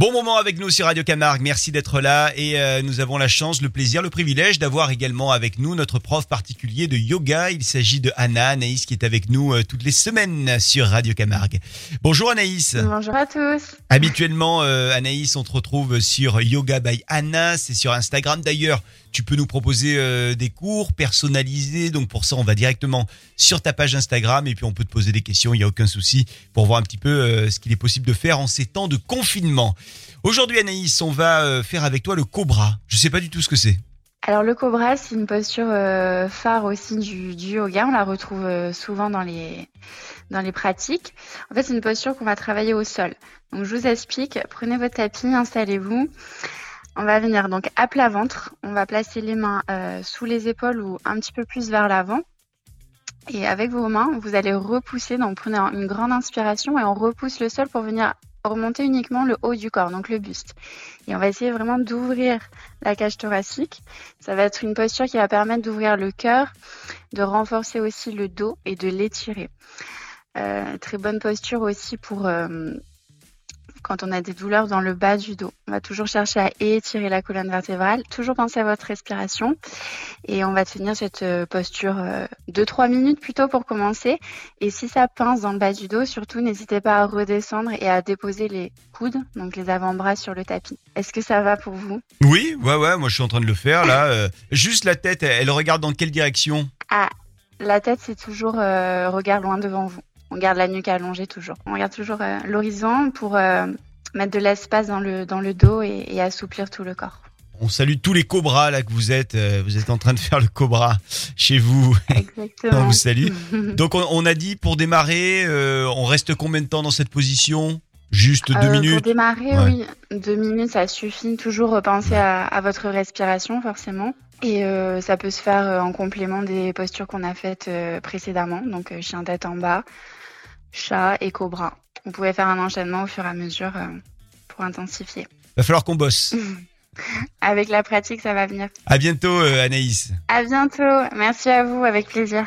Bon moment avec nous sur Radio Camargue, merci d'être là et euh, nous avons la chance, le plaisir, le privilège d'avoir également avec nous notre prof particulier de yoga. Il s'agit de Anna Anaïs qui est avec nous euh, toutes les semaines sur Radio Camargue. Bonjour Anaïs. Bonjour à tous. Habituellement euh, Anaïs, on te retrouve sur Yoga by Anna, c'est sur Instagram d'ailleurs. Tu peux nous proposer euh, des cours personnalisés. Donc pour ça, on va directement sur ta page Instagram et puis on peut te poser des questions. Il n'y a aucun souci pour voir un petit peu euh, ce qu'il est possible de faire en ces temps de confinement. Aujourd'hui, Anaïs, on va euh, faire avec toi le cobra. Je sais pas du tout ce que c'est. Alors le cobra, c'est une posture phare aussi du, yoga. On la retrouve souvent dans les, dans les pratiques. En fait, c'est une posture qu'on va travailler au sol. Donc je vous explique. Prenez votre tapis, installez-vous. On va venir donc à plat ventre. On va placer les mains euh, sous les épaules ou un petit peu plus vers l'avant. Et avec vos mains, vous allez repousser. Donc prenez une grande inspiration et on repousse le sol pour venir remonter uniquement le haut du corps, donc le buste. Et on va essayer vraiment d'ouvrir la cage thoracique. Ça va être une posture qui va permettre d'ouvrir le cœur, de renforcer aussi le dos et de l'étirer. Euh, très bonne posture aussi pour euh, quand on a des douleurs dans le bas du dos. On va toujours chercher à étirer la colonne vertébrale, toujours penser à votre respiration et on va tenir cette euh, posture 2-3 minutes plutôt pour commencer. Et si ça pince dans le bas du dos, surtout n'hésitez pas à redescendre et à déposer les coudes, donc les avant-bras sur le tapis. Est-ce que ça va pour vous? Oui, ouais, ouais, moi je suis en train de le faire là. Euh, juste la tête, elle, elle regarde dans quelle direction? Ah, la tête c'est toujours euh, regard loin devant vous. On garde la nuque allongée toujours. On regarde toujours euh, l'horizon pour euh, mettre de l'espace dans le, dans le dos et, et assouplir tout le corps. On salue tous les cobras là que vous êtes. euh, Vous êtes en train de faire le cobra chez vous. On Exactement. vous salue. Donc on, on a dit pour démarrer, on reste combien de temps dans cette position? Juste deux Euh, Pour minutes? démarrer, Ouais. oui, deux minutes, ça suffit. Toujours repenser à, à votre respiration, forcément. Et euh, ça peut se faire euh, en complément des postures qu'on a faites euh, précédemment. Donc, euh, chien tête en bas, chat et cobra. Vous pouvez faire un enchaînement au fur et à mesure pour intensifier. Va falloir qu'on bosse. Avec la pratique, ça va venir. À bientôt Anaïs. À bientôt. Merci à vous, avec plaisir.